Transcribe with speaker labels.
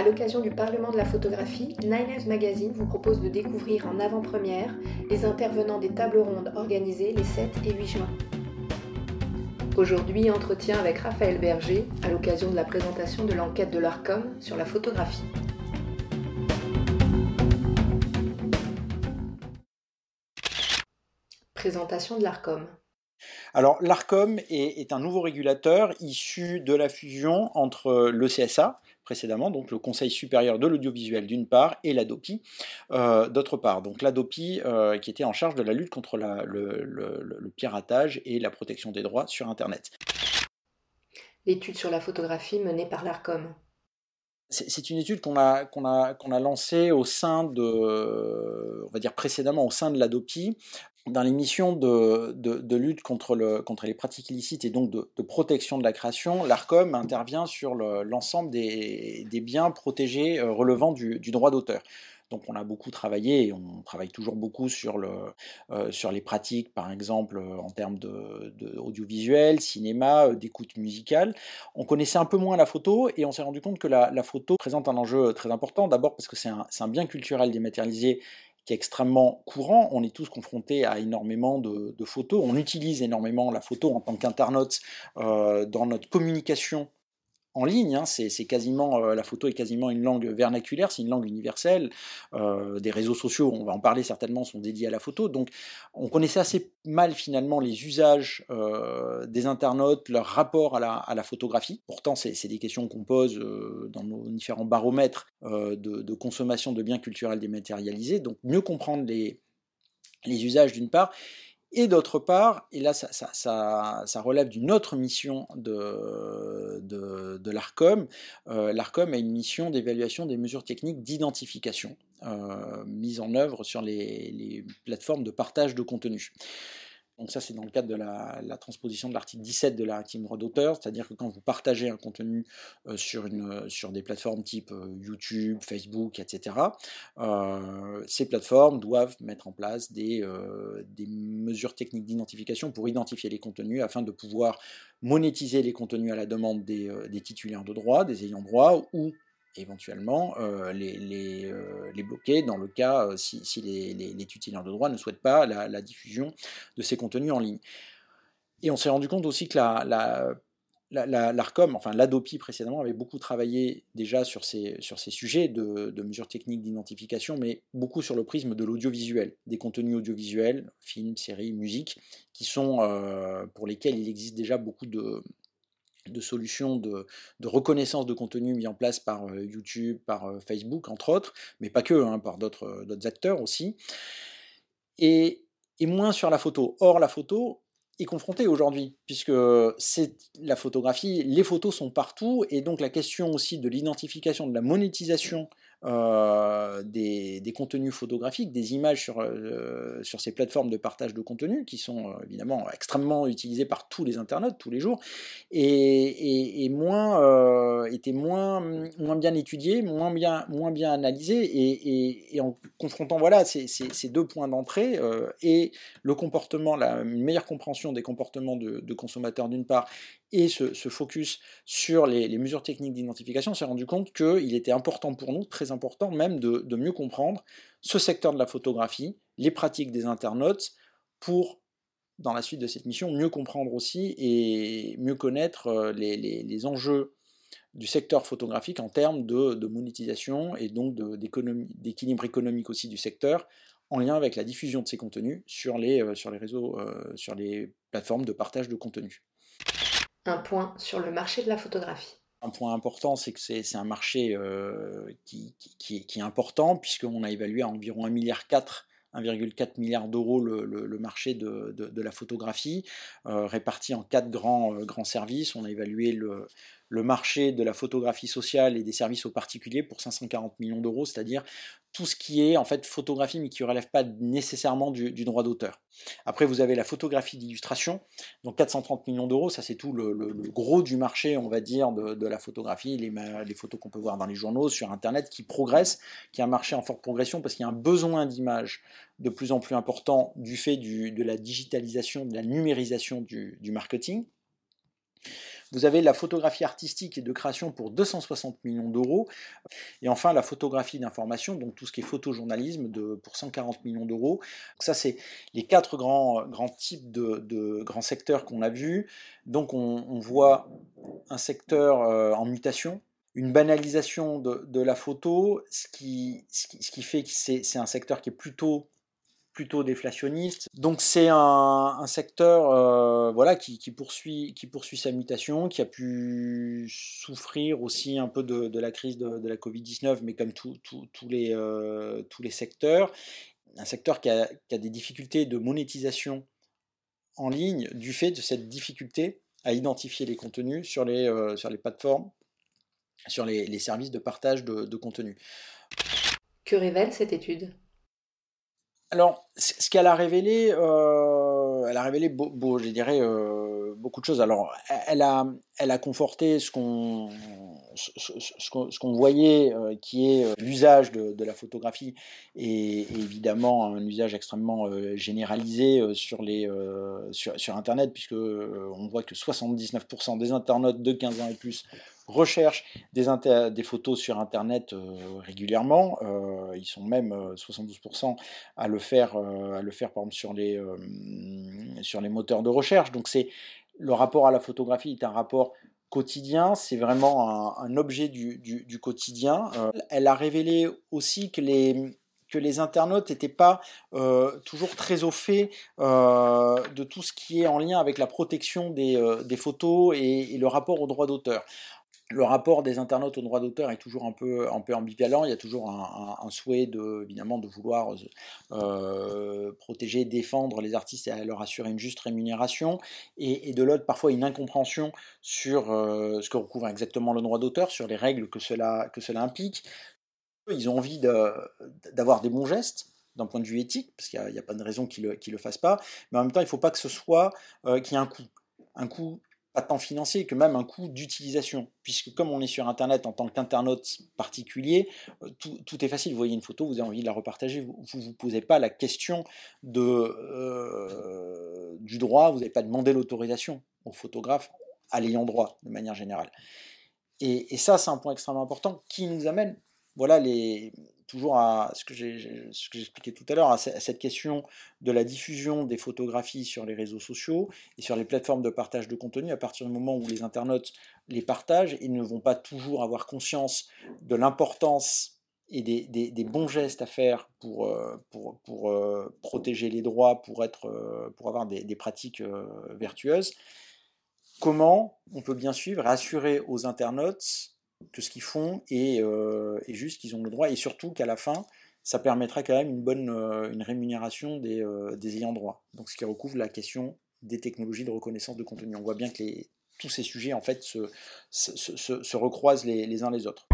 Speaker 1: À l'occasion du Parlement de la photographie, Nine Magazine vous propose de découvrir en avant-première les intervenants des tables rondes organisées les 7 et 8 juin. Aujourd'hui, entretien avec Raphaël Berger à l'occasion de la présentation de l'enquête de l'ARCOM sur la photographie. Présentation de l'ARCOM.
Speaker 2: Alors l'ARCOM est, un nouveau régulateur issu de la fusion entre le CSA, précédemment, donc le Conseil supérieur de l'audiovisuel d'une part, et l'ADOPI euh, d'autre part. Donc l'ADOPI euh, qui était en charge de la lutte contre le, piratage et la protection des droits sur Internet.
Speaker 1: L'étude sur la photographie menée par l'ARCOM.
Speaker 2: C'est une étude qu'on a, qu'on a, qu'on a lancée au sein de, on va dire précédemment au sein de l'ADOPI, dans les missions de, lutte contre, le, contre, les pratiques illicites et donc de, protection de la création, l'ARCOM intervient sur l'ensemble des, biens protégés euh, relevant du, droit d'auteur. Donc on a beaucoup travaillé et on travaille toujours beaucoup sur, euh, les pratiques, par exemple euh, en termes de, cinéma, d'écoute musicale. On connaissait un peu moins la photo et on s'est rendu compte que la, photo présente un enjeu très important. D'abord parce que c'est un, bien culturel dématérialisé qui est extrêmement courant. On est tous confrontés à énormément de, photos. On utilise énormément la photo en tant qu'internaute dans notre communication en ligne. Hein, c'est quasiment euh, la photo est quasiment une langue vernaculaire, c'est une langue universelle. Euh, des réseaux sociaux, on va en parler certainement, sont dédiés à la photo. Donc, on connaissait assez mal finalement les usages euh, des internautes, leur rapport à la, photographie. Pourtant, c'est des questions qu'on pose dans nos différents baromètres de, consommation de biens culturels dématérialisés. Donc, mieux comprendre les usages d'une part, et d'autre part, et là ça, relève d'une autre mission de, de, l'ARCOM, euh, l'ARCOM a une mission d'évaluation des mesures techniques d'identification euh, mises en œuvre sur les, les, plateformes de partage de contenu. Donc ça, c'est dans le cadre de la, transposition de l'article 17 de la directive droit d'auteur, c'est-à-dire que quand vous partagez un contenu euh, sur, une, sur des plateformes type euh, YouTube, Facebook, etc., euh, ces plateformes doivent mettre en place des, des mesures techniques d'identification pour identifier les contenus afin de pouvoir monétiser les contenus à la demande des, des titulaires de droit, des ayants droit ou éventuellement euh, les, les, euh, les, bloquer dans le cas euh, si, si les, les, titulaires de droit ne souhaitent pas la, diffusion de ces contenus en ligne. Et on s'est rendu compte aussi que la, la, l'ARCOM, enfin l'ADOPI précédemment, avait beaucoup travaillé déjà sur ces, sur ces sujets de, de mesures techniques d'identification, mais beaucoup sur le prisme de l'audiovisuel, des contenus audiovisuels, films, séries, musique, qui sont, pour lesquels il existe déjà beaucoup de, de solutions de, reconnaissance de contenu mis en place par euh, YouTube, par euh, Facebook, entre autres, mais pas que, hein, par euh, d'autres acteurs aussi, et, et, moins sur la photo. Or, la photo est confrontée aujourd'hui, puisque c'est la photographie, les photos sont partout, et donc la question aussi de l'identification, de la monétisation euh, des, contenus photographiques, des images sur, euh, sur ces plateformes de partage de contenu qui sont euh, évidemment extrêmement utilisées par tous les internautes tous les jours et, moins, étaient moins, moins bien étudiées, moins bien, moins bien analysées et, en confrontant voilà, ces, ces, deux points d'entrée et le comportement, la meilleure compréhension des comportements de consommateurs d'une part et ce, focus sur les, mesures techniques d'identification, on s'est rendu compte qu'il était important pour nous, très important même, de, mieux comprendre ce secteur de la photographie, les pratiques des internautes, pour, dans la suite de cette mission, mieux comprendre aussi et mieux connaître euh, les, enjeux du secteur photographique en termes de, monétisation et donc d'équilibre économique aussi du secteur en lien avec la diffusion de ces contenus sur les, euh, réseaux, euh, sur les plateformes de partage de contenu
Speaker 1: un point sur le marché de la photographie.
Speaker 2: Un point important, c'est que c'est un marché euh, qui, est important, puisqu'on a évalué à environ 1,4 milliard 1,4 milliard d'euros le, marché de, la photographie, euh, réparti en quatre grands, euh, grands services. On a évalué le, le marché de la photographie sociale et des services aux particuliers pour 540 millions d'euros, c'est-à-dire tout ce qui est en fait photographie mais qui ne relève pas nécessairement du, droit d'auteur. Après vous avez la photographie d'illustration, donc 430 millions d'euros, ça c'est tout le, gros du marché on va dire de, la photographie, les, photos qu'on peut voir dans les journaux, sur internet qui progresse, qui est un marché en forte progression parce qu'il y a un besoin d'images de plus en plus important du fait de la digitalisation, de la numérisation du marketing. Vous avez la photographie artistique et de création pour 260 millions d'euros. Et enfin, la photographie d'information, donc tout ce qui est photojournalisme, pour 140 millions d'euros. Ça, c'est les quatre grands, grands types de, grands secteurs qu'on a vus. Donc, on, voit un secteur euh, en mutation, une banalisation de, la photo, ce qui, ce qui fait que c'est un secteur qui est plutôt plutôt déflationniste. Donc c'est un, secteur euh, voilà, qui, poursuit, qui poursuit sa mutation, qui a pu souffrir aussi un peu de, la crise de, la Covid-19, mais comme tous les, euh, tous les secteurs. Un secteur qui a, des difficultés de monétisation en ligne du fait de cette difficulté à identifier les contenus sur les, euh, sur les plateformes, sur les, services de partage de, de.
Speaker 1: Que révèle cette étude?
Speaker 2: Alors, ce qu'elle a révélé, euh, elle a révélé, je dirais, euh, beaucoup de choses. Alors, elle a, elle a conforté ce qu'on, ce, qu'on voyait, euh, qui est l'usage de, la photographie et, évidemment un usage extrêmement généralisé sur les, sur, Internet, puisque on voit que 79% des internautes de 15 ans et plus recherchent des, photos sur Internet euh, régulièrement. Euh, ils sont même 72% euh, à le faire, à le faire par exemple sur les, moteurs de recherche. Donc c'est le rapport à la photographie est un rapport quotidien, c'est vraiment un, objet du, quotidien. elle a révélé aussi que les, que les internautes n'étaient pas toujours très au fait de tout ce qui est en lien avec la protection des, photos et, et, le rapport au droit d'auteur le rapport des internautes au droit d'auteur est toujours un peu, ambivalent. Il y a toujours un, souhait de, évidemment de vouloir euh, protéger, défendre les artistes et leur assurer une juste rémunération, et, de l'autre parfois une incompréhension sur euh, ce que recouvre exactement le droit d'auteur, sur les règles que cela, que cela implique. Ils ont envie d'avoir des bons gestes, d'un point de vue éthique, parce qu'il n'y a, pas de raison qu'ils ne le, le, fassent pas, mais en même temps, il ne faut pas que ce soit euh, qu'il y ait un coût. Un coût pas tant financier que même un coût d'utilisation. Puisque comme on est sur Internet en tant qu'internaute particulier, euh, tout, est facile. Vous voyez une photo, vous avez envie de la repartager, vous ne vous, posez pas la question euh, du droit, vous n'avez pas demandé l'autorisation au photographe, à l'ayant droit, de manière générale. Et, et ça, c'est un point extrêmement important qui nous amène, voilà, les, toujours à ce que j'expliquais tout à l'heure, à cette question de la diffusion des photographies sur les réseaux sociaux et sur les plateformes de partage de contenu, à partir du moment où les internautes les partagent, ils ne vont pas toujours avoir conscience de l'importance et des, bons gestes à faire pour, euh, euh, protéger les droits, pour, être, euh, pour avoir des, pratiques vertueuses. Comment on peut bien suivre et assurer aux internautes que ce qu'ils font est, euh, juste qu'ils ont le droit et surtout qu'à la fin, ça permettra quand même une bonne euh, une rémunération des, euh, des, ayants droit. Donc ce qui recouvre la question des technologies de reconnaissance de contenu. On voit bien que les, tous ces sujets en fait se, se, se, recroisent les uns les autres.